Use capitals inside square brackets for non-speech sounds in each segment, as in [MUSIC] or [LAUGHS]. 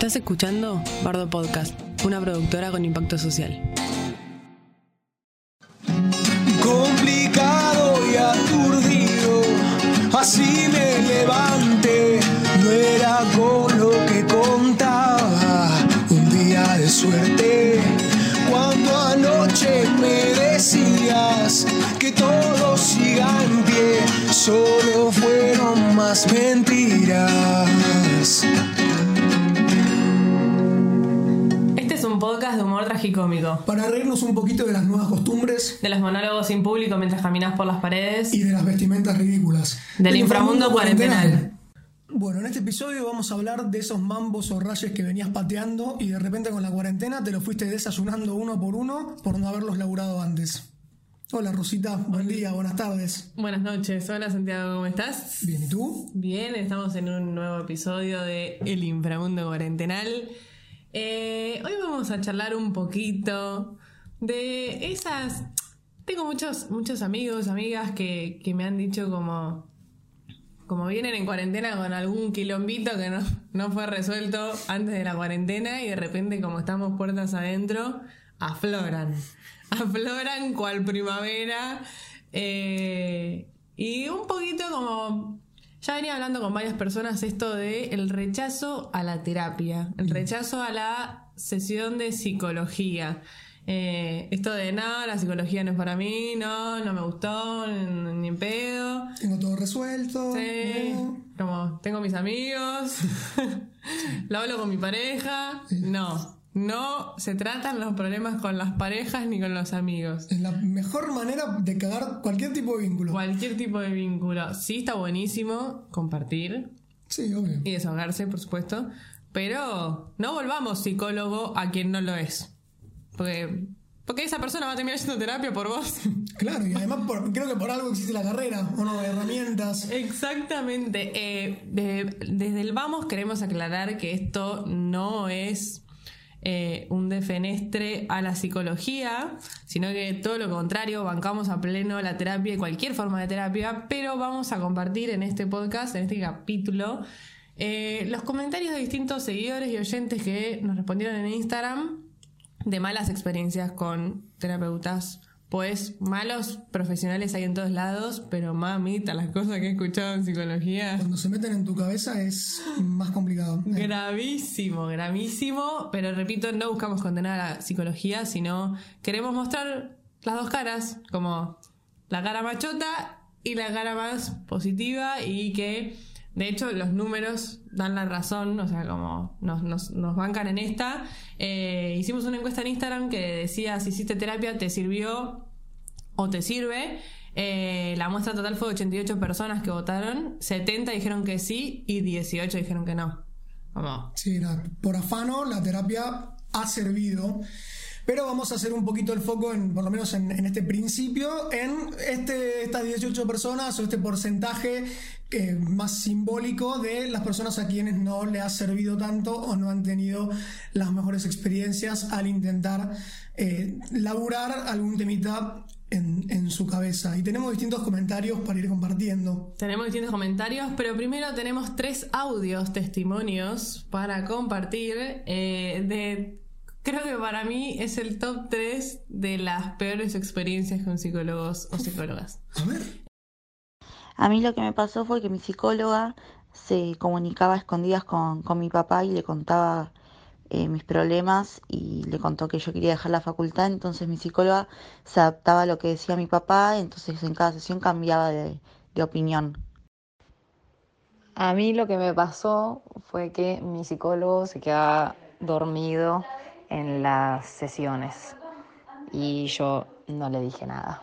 Estás escuchando Bardo Podcast, una productora con impacto social. complicado y aturdido. Así me levanté, no era con lo que contaba. Un día de suerte, cuando anoche me decías que todo siga en pie, solo fueron más mentiras. Podcast de humor tragicómico, Para reírnos un poquito de las nuevas costumbres de los monólogos sin público mientras caminas por las paredes. y de las vestimentas ridículas. Del inframundo cuarentenal. Bueno, en este episodio vamos a hablar de esos mambos o rayes que venías pateando y de repente con la cuarentena te lo fuiste desayunando uno por uno por no haberlos laburado antes. Hola Rosita, buen día, buenas tardes. Buenas noches, hola Santiago, ¿cómo estás? Bien, ¿y tú? Bien, estamos en un nuevo episodio de El inframundo cuarentenal. Eh, hoy vamos a charlar un poquito de esas... Tengo muchos, muchos amigos, amigas que, que me han dicho como... Como vienen en cuarentena con algún quilombito que no, no fue resuelto antes de la cuarentena y de repente como estamos puertas adentro, afloran. [LAUGHS] Afloran cual primavera. eh, y un poquito como ya venía hablando con varias personas esto de el rechazo a la terapia, el rechazo a la sesión de psicología. Eh, esto de nada, la psicología no es para mí, no, no me gustó, ni, ni en pedo. Tengo todo resuelto. Sí, ¿no? como tengo mis amigos, [LAUGHS] lo hablo con mi pareja. No, no se tratan los problemas con las parejas ni con los amigos. Es la mejor manera de cagar cualquier tipo de vínculo. Cualquier tipo de vínculo. Sí está buenísimo compartir Sí, obvio. y desahogarse, por supuesto, pero no volvamos psicólogo a quien no lo es. Porque, porque esa persona va a terminar haciendo terapia por vos. [LAUGHS] Claro, y además por- creo que por algo existe la carrera, o no, herramientas. Exactamente. Eh, de- desde el vamos queremos aclarar que esto no es eh, un defenestre a la psicología, sino que todo lo contrario, bancamos a pleno la terapia y cualquier forma de terapia, pero vamos a compartir en este podcast, en este capítulo, eh, los comentarios de distintos seguidores y oyentes que nos respondieron en Instagram de malas experiencias con terapeutas. Pues malos profesionales hay en todos lados, pero mamita, las cosas que he escuchado en psicología. Cuando se meten en tu cabeza es más complicado. [LAUGHS] Gravísimo, gravísimo, pero repito, no buscamos condenar a la psicología, sino queremos mostrar las dos caras, como la cara machota y la cara más positiva y que de hecho los números dan la razón, o sea, como nos, nos, nos bancan en esta. Eh, hicimos una encuesta en Instagram que decía si hiciste terapia, te sirvió o te sirve. Eh, la muestra total fue de 88 personas que votaron, 70 dijeron que sí y 18 dijeron que no. Como, Sí, la- por afano la terapia ha servido. Pero vamos a hacer un poquito el foco, en, por lo menos en, este principio, en este, estas 18 personas o este porcentaje eh, más simbólico de las personas a quienes no le ha servido tanto o no han tenido las mejores experiencias al intentar eh, laburar algún temita en, en su cabeza. Y tenemos distintos comentarios para ir compartiendo. tenemos distintos comentarios, pero primero tenemos tres audios, testimonios para compartir eh, de... Creo que para mí es el top 3 de las peores experiencias con psicólogos o psicólogas. A ver. A mí lo que me pasó fue que mi psicóloga se comunicaba a escondidas con, con mi papá y le contaba eh, mis problemas y le contó que yo quería dejar la facultad, entonces mi psicóloga se adaptaba a lo que decía mi papá, entonces en cada sesión cambiaba de, de opinión. A mí lo que me pasó fue que mi psicólogo se quedaba dormido en las sesiones y yo no le dije nada.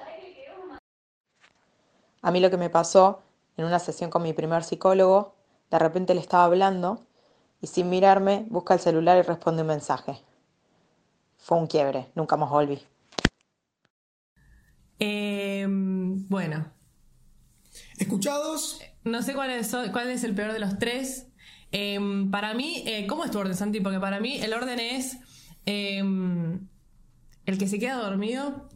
A mí lo que me pasó en una sesión con mi primer psicólogo, de repente le estaba hablando y sin mirarme busca el celular y responde un mensaje. Fue un quiebre, nunca más volví. Eh, bueno, Escuchados, No sé cuál es, cuál es el peor de los tres. Em, para mí, eh, ¿cómo es tu orden, Santi? Porque para mí el orden es em, el que se queda dormido.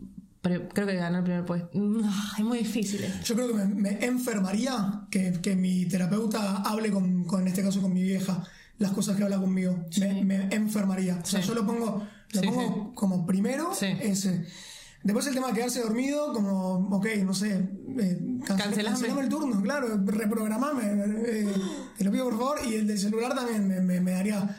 Pero creo que ganó el primer puesto. Ah, Es muy difícil. esto. Yo creo que me, me enfermaría que, que mi terapeuta hable con, con, en este caso, con mi vieja. las cosas que habla conmigo. Me, me enfermaría. O sea, Sí. yo lo pongo, lo Sí, pongo como primero ese. Después el tema de quedarse dormido, como, ok, no sé, eh, cancel- Cancelame. cancelame el turno, claro, reprogramame, eh, te lo pido por favor. Y el del celular también me, me- me daría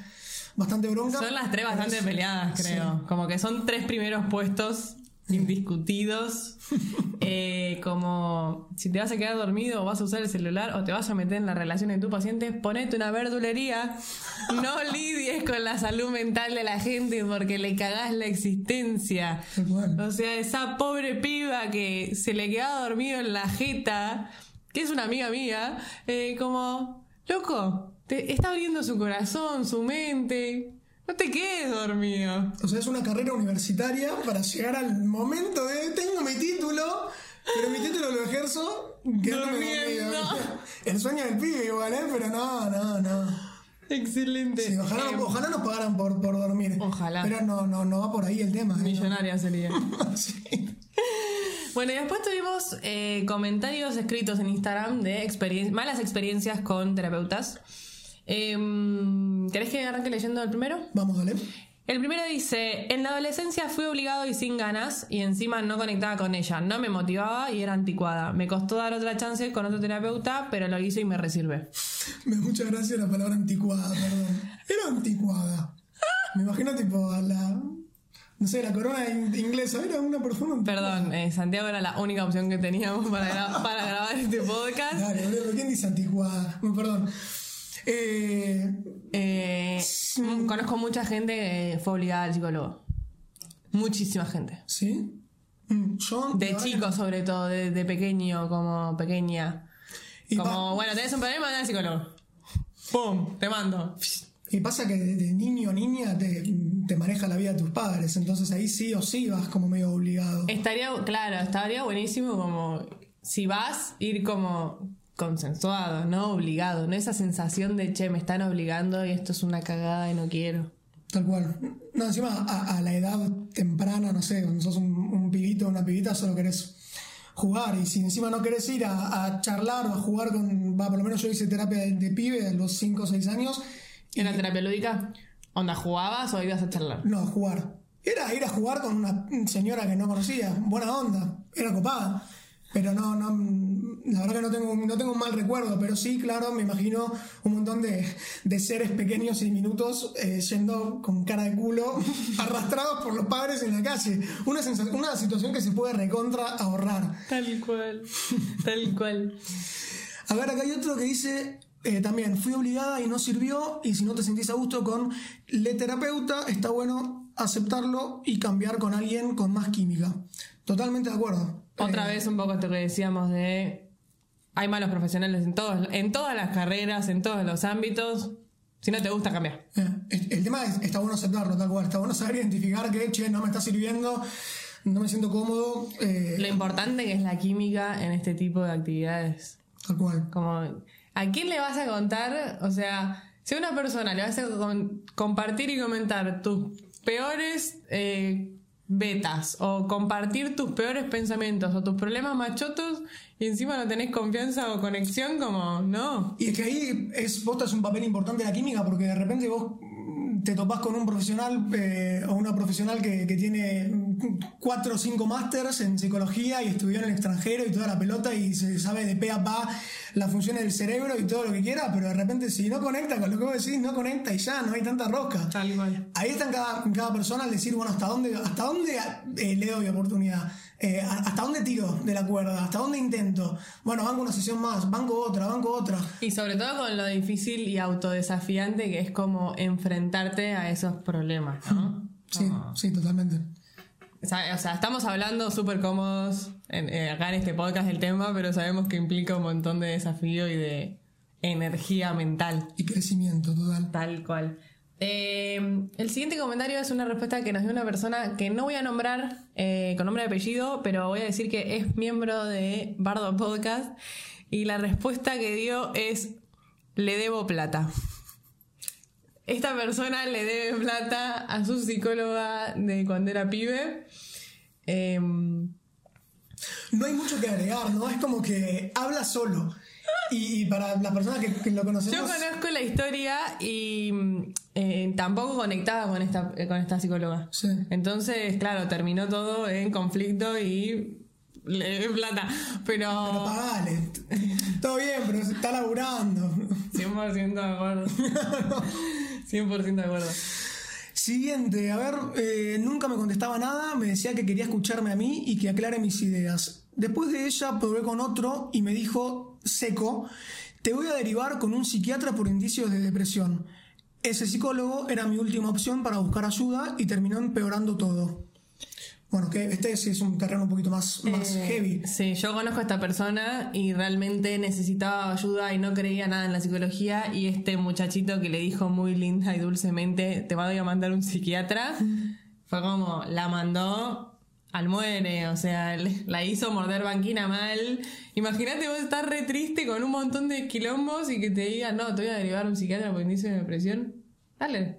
bastante bronca. Son las tres bastante es- peleadas, creo. Como que son tres primeros puestos indiscutidos. [LAUGHS] Eh, como si te vas a quedar dormido o vas a usar el celular o te vas a meter en la relación de tu paciente, ponete una verdulería. No [LAUGHS] lidies con la salud mental de la gente porque le cagás la existencia. Cual. O sea, esa pobre piba que se le quedaba dormido en la jeta, que es una amiga mía, eh, como, loco, te está abriendo su corazón, su mente. No te quedes dormido. O sea, es una carrera universitaria para llegar al momento de tengo mi título, pero mi título lo ejerzo dormido. [LAUGHS] El sueño del pibe igual, ¿eh? Pero no, no, no. Excelente. Sí, ojalá, Eh, ojalá nos pagaran por, por dormir. Ojalá. Pero no, no, no va por ahí el tema. ¿eh? millonaria sería. [LAUGHS] Sí. Bueno, y después tuvimos eh, comentarios escritos en Instagram de experien- malas experiencias con terapeutas. Em, ¿Querés que arranque leyendo el primero? Vamos, dale. El primero dice, en la adolescencia fui obligado y sin ganas y encima no conectaba con ella, no me motivaba y era anticuada. Me costó dar otra chance con otro terapeuta, pero lo hice y me resirve. Me da mucha gracia la palabra anticuada, perdón. Era anticuada. Me imagino tipo a la. No sé, la corona in- inglesa. Era una persona. Perdón, eh, Santiago era la única opción que teníamos para, gra- para grabar este podcast. Boludo, ¿quién dice anticuada? No, perdón. Eh, Eh, mm, conozco mucha gente que fue obligada al psicólogo. Muchísima gente. ¿Sí? Mm, Yo. De chico sobre todo, de, de pequeño, como pequeña. Y como, bueno, tenés un problema, anda al psicólogo. ¡Pum! Te mando. Y pasa que de, de niño o niña te, te maneja la vida de tus padres, entonces ahí sí o sí vas como medio obligado. Estaría, claro, estaría buenísimo como si vas, ir como consensuado, no obligado, no esa sensación de che, me están obligando y esto es una cagada y no quiero. Tal cual. No, encima a, a la edad temprana, no sé, cuando sos un, un pibito o una pibita, solo querés jugar. Y si encima no querés ir a, a charlar o a jugar con. Va, por lo menos yo hice terapia de, de pibe a los 5 o 6 años. ¿Era terapia lúdica? ¿Onda jugabas o ibas a charlar? No, a jugar. Era ir a jugar con una señora que no conocía. Buena onda. Era copada. Pero no, no, la verdad que no tengo, no tengo un mal recuerdo, pero sí, claro, me imagino un montón de, de seres pequeños y diminutos eh, yendo con cara de culo, [LAUGHS] arrastrados por los padres en la calle. Una, sensa- una situación que se puede recontra ahorrar. Tal cual, tal cual. A ver, acá hay otro que dice eh, también, fui obligada y no sirvió, y si no te sentís a gusto con le terapeuta, está bueno aceptarlo y cambiar con alguien con más química. Totalmente de acuerdo. Otra Eh, vez un poco esto que decíamos de hay malos profesionales en todos, en todas las carreras, en todos los ámbitos. Si no te gusta, cambia. eh, el, tema es, está bueno aceptarlo, tal cual. Está bueno saber identificar que, che, no me está sirviendo, no me siento cómodo, Lo importante que es la química en este tipo de actividades. tal cual. Como, ¿a quién le vas a contar? O sea, si a una persona le vas a con- compartir y comentar tus peores eh, betas o compartir tus peores pensamientos o tus problemas machotos y encima no tenés confianza o conexión, como, no. Y es que ahí es, un papel importante la química, porque de repente vos te topás con un profesional eh, o una profesional que, que tiene cuatro o cinco másters en psicología y estudió en el extranjero y toda la pelota y se sabe de pe a pa las funciones del cerebro y todo lo que quiera, pero de repente si no conecta con lo que vos decís, no conecta y ya, no hay tanta rosca. Tal cual. Ahí está en cada, en cada persona al decir, bueno, ¿hasta dónde, hasta dónde eh, le doy oportunidad? Eh, ¿Hasta dónde tiro de la cuerda? ¿Hasta dónde intento? Bueno, banco una sesión más, banco otra, banco otra. Y sobre todo con lo difícil y autodesafiante que es como enfrentarte a esos problemas, ¿no? Sí, sí, totalmente. O sea, o sea, estamos hablando súper cómodos en- eh, acá en este podcast del tema, pero sabemos que implica un montón de desafío y de energía mental. Y crecimiento total. Tal cual. Eh, el siguiente comentario es una respuesta que nos dio una persona que no voy a nombrar eh, con nombre y apellido, pero voy a decir que es miembro de Bardo Podcast. Y la respuesta que dio es: Le debo plata. Esta persona le debe plata a su psicóloga de cuando era pibe. Em, No hay mucho que agregar, ¿no? Es como que habla solo. Y, y para las personas que, que lo conocemos. Yo conozco la historia y mm, eh, tampoco conectaba con esta, eh, con esta psicóloga. Sí. Entonces, claro, terminó todo en conflicto y le debe plata. Pero Pero pagale. Todo bien, pero se está laburando. 100% de acuerdo. [LAUGHS] 100% de acuerdo. Siguiente, a ver, eh, nunca me contestaba nada, me decía que quería escucharme a mí y que aclare mis ideas. Después de ella probé con otro y me dijo, seco, te voy a derivar con un psiquiatra por indicios de depresión. Ese psicólogo era mi última opción para buscar ayuda y terminó empeorando todo. Bueno, que este sí es un terreno un poquito más, más Eh, heavy. Sí, yo conozco a esta persona y realmente necesitaba ayuda y no creía nada en la psicología y este muchachito que le dijo muy linda y dulcemente, te voy a mandar un psiquiatra, [LAUGHS] fue como, la mandó al muere, o sea, la hizo morder banquina mal. Imagínate vos estar re triste con un montón de quilombos y que te digan, no, te voy a derivar a un psiquiatra por inicio de depresión. Dale,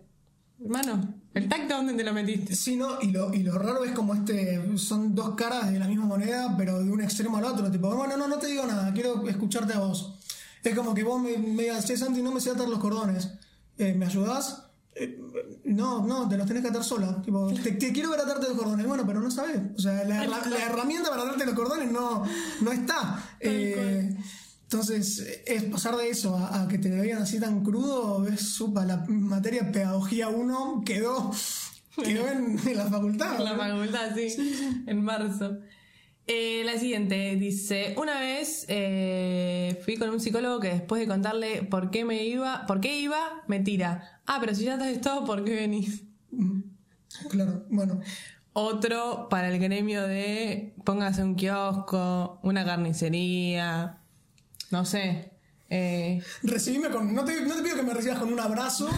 hermano, el tacto dónde te lo metiste. Sí, no, y lo, y lo raro es como este, son dos caras de la misma moneda, pero de un extremo al otro. Tipo, bueno, no, no te digo nada, quiero escucharte a vos. Es como que vos me, me digas, che, Santi, no me sé atar los cordones. Eh, ¿Me ayudás? Eh, no, no, te los tenés que atar sola. Tipo, te, te quiero ver atarte los cordones. Bueno, pero no sabes. O sea, la, herra- la herramienta para atarte los cordones no, no está. Eh, entonces, es pasar de eso a, a que te lo vean así tan crudo, es supa. La materia pedagogía 1 quedó, quedó en, en la facultad. En la facultad, sí, en marzo. Eh, la siguiente dice, una vez eh, fui con un psicólogo que después de contarle por qué me iba, por qué iba, me tira. Ah, pero si ya estás todo, ¿por qué venís? Claro, bueno. Otro para el gremio de póngase un kiosco, una carnicería, no sé. Eh, Recibime con. No te, no te pido que me recibas con un abrazo,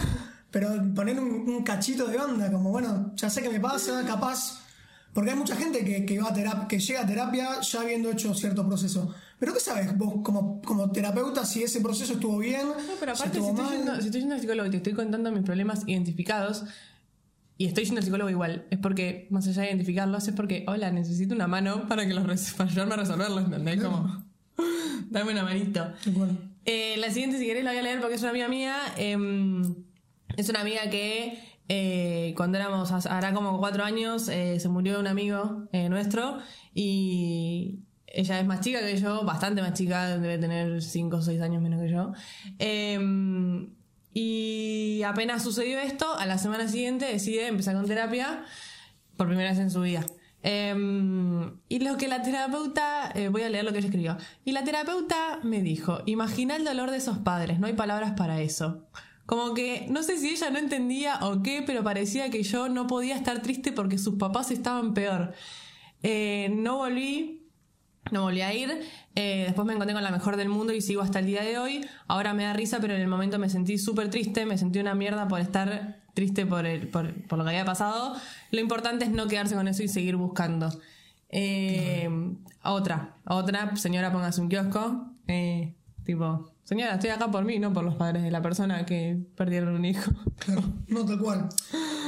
pero poner un, un cachito de onda, como bueno, ya sé qué me pasa, capaz. Porque hay mucha gente que, que va a terapia, que llega a terapia ya habiendo hecho cierto proceso. Pero ¿qué sabes vos como, como terapeuta si ese proceso estuvo bien? No, pero aparte, si estoy, yendo, si estoy yendo al psicólogo y te estoy contando mis problemas identificados, y estoy yendo al psicólogo igual, es porque, más allá de identificarlos, es porque, hola, necesito una mano para, que los para ayudarme a resolverlos, ¿entendés? Como, [LAUGHS] dame una manito. Bueno, Eh, la siguiente, si querés, la voy a leer porque es una amiga mía. em, es una amiga que eh, cuando éramos, hará como cuatro años, eh, se murió un amigo eh, nuestro y ella es más chica que yo, bastante más chica, debe tener cinco o seis años menos que yo. Em, y apenas sucedió esto, a la semana siguiente decide empezar con terapia por primera vez en su vida. Em, y lo que la terapeuta, eh, voy a leer lo que ella escribió. Y la terapeuta me dijo, imagina el dolor de esos padres, no hay palabras para eso. Como que, no sé si ella no entendía o qué, pero parecía que yo no podía estar triste porque sus papás estaban peor. Eh, no volví, no volví a ir. Eh, después me encontré con la mejor del mundo y sigo hasta el día de hoy. Ahora me da risa, pero en el momento me sentí súper triste, me sentí una mierda por estar triste por, el, por, por lo que había pasado. Lo importante es no quedarse con eso y seguir buscando. Eh, Otra, otra, señora, póngase un kiosco. Eh, tipo, señora, estoy acá por mí, no por los padres de la persona que perdieron un hijo. claro, no tal cual.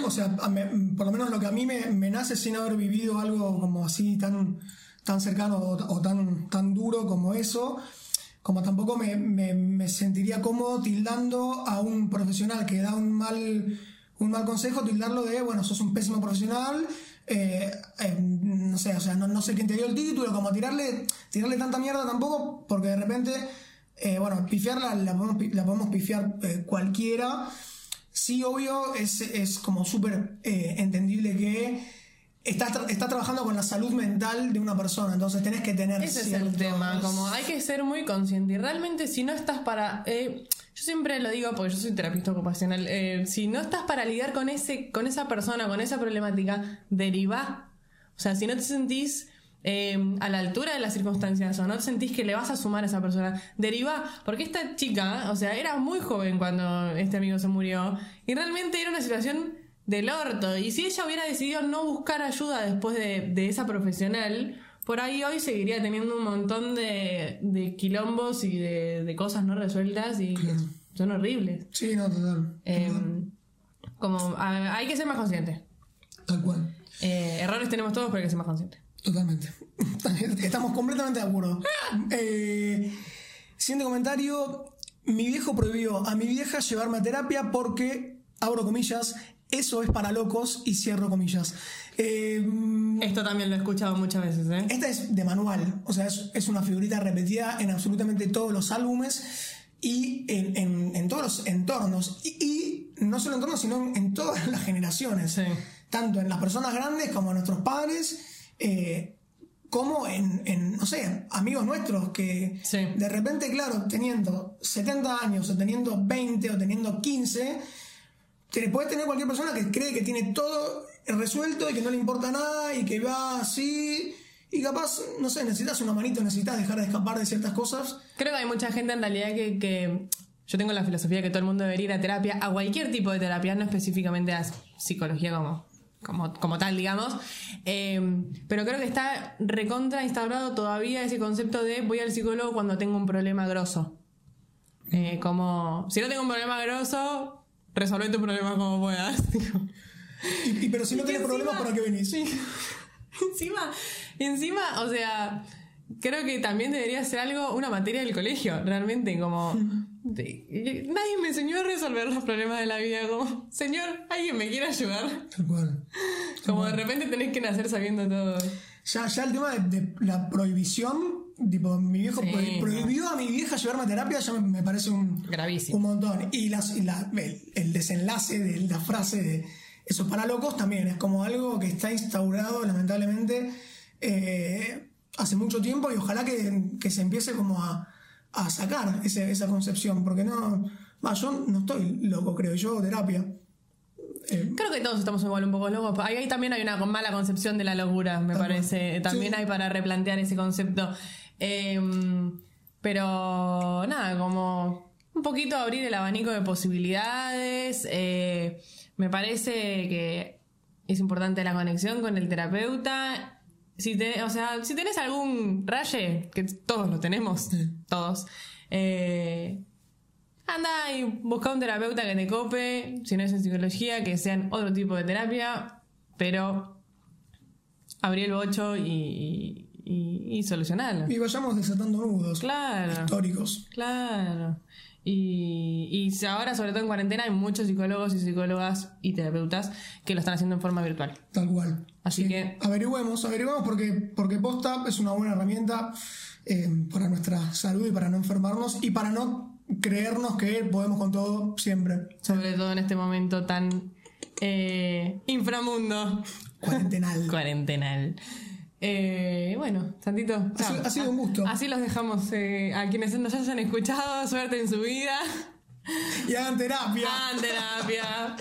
O sea, por lo menos lo que a mí me, nace sin haber vivido algo como así tan, tan cercano o, tan, tan duro como eso, como tampoco me- me sentiría cómodo tildando a un profesional que da un mal, un mal consejo, tildarlo de, bueno, sos un pésimo profesional, eh, eh, no sé, o sea, no, no sé quién te dio el título, como tirarle, tirarle tanta mierda tampoco, porque de repente, eh, bueno, pifiarla la podemos, la podemos pifiar cualquiera. Sí, obvio, es, es como súper entendible que estás tra- está trabajando con la salud mental de una persona, entonces tenés que tener Ese es el tema, como hay que ser muy consciente. Y realmente si no estás para... eh, yo siempre lo digo porque yo soy terapista ocupacional. eh, si no estás para lidiar con, ese, con esa persona, con esa problemática, deriva. O sea, si no te sentís eh, a la altura de las circunstancias o no sentís que le vas a sumar a esa persona, deriva. Porque esta chica, o sea, era muy joven cuando este amigo se murió. Y realmente era una situación del orto. Y si ella hubiera decidido no buscar ayuda después de, de esa profesional, por ahí hoy seguiría teniendo un montón de, de quilombos y de, de cosas no resueltas y que son horribles. Sí, no, total. Eh, como a- hay que ser más consciente. Tal cual. Eh, errores tenemos todos, pero hay que ser más consciente. Totalmente. [LAUGHS] Estamos completamente de acuerdo. [LAUGHS] Eh, Siguiente comentario. Mi viejo prohibió a mi vieja llevarme a terapia porque, abro comillas, eso es para locos y cierro comillas. Eh, Esto también lo he escuchado muchas veces, ¿eh? esta es de manual, o sea, es, es una figurita repetida en absolutamente todos los álbumes y en, en- en todos los entornos. Y, y no solo entornos, sino en, en todas las generaciones. Sí. Tanto en las personas grandes como en nuestros padres, eh, como en, no sé, amigos nuestros que Sí. de repente, claro, teniendo 70 años o teniendo 20 o teniendo 15, te- puedes tener cualquier persona que cree que tiene todo resuelto y que no le importa nada y que va así. Y capaz, no sé, necesitas una manito, necesitas dejar de escapar de ciertas cosas. Creo que hay mucha gente en realidad que, que- yo tengo la filosofía que todo el mundo debería ir a terapia, a cualquier tipo de terapia, no específicamente a psicología como, como, como tal, digamos. Eh, pero creo que está recontra instaurado todavía ese concepto de voy al psicólogo cuando tengo un problema grosso. Eh, como, si no tengo un problema grosso, resolve tu problema como puedas. [LAUGHS] Y, y- pero si no tienes problemas, ¿para qué venís? Sí. [LAUGHS] encima, encima, o sea, creo que también debería ser algo, una materia del colegio, realmente, como... [LAUGHS] de- nadie me enseñó a resolver los problemas de la vida, como, señor, alguien me quiere ayudar. Tal cual. Como de repente tenés que nacer sabiendo todo. Ya, ya el tema de, de la prohibición, tipo, mi viejo Sí, no. prohibió a mi vieja llevarme a terapia, ya me, me parece un, Gravísimo. un montón. Y, las, y la- el, el desenlace de la frase de eso para locos también es como algo que está instaurado, lamentablemente, eh, hace mucho tiempo y ojalá que, que se empiece como a, a sacar ese- esa concepción, porque no, yo no estoy loco, creo, yo hago terapia. Eh, Creo que todos estamos igual un poco locos. Ahí, ahí también hay una mala concepción de la locura, me parece. También Sí. hay para replantear ese concepto. Eh, pero nada, como un poquito abrir el abanico de posibilidades. Eh, me parece que es importante la conexión con el terapeuta. Si te- o sea, si tenés algún raye, que todos lo tenemos, [LAUGHS] todos, eh, Anda y busca un terapeuta que te cope, si no es en psicología, que sean otro tipo de terapia, pero abrí el bocho y, y, y solucionarlo. y vayamos desatando nudos Claro, históricos. claro. Y, y ahora, sobre todo en cuarentena, hay muchos psicólogos y psicólogas y terapeutas que lo están haciendo en forma virtual. Tal cual. Así que- Averigüemos, averigüemos porque, porque posta es una buena herramienta eh, para nuestra salud y para no enfermarnos y para no creernos que podemos con todo siempre. Sobre todo en este momento tan eh, inframundo. Cuarentenal. [LAUGHS] cuarentenal. Eh, bueno, Santito. Ha sido un gusto. Así los dejamos eh, a quienes nos hayan escuchado. Suerte en su vida. y hagan terapia. Hagan terapia.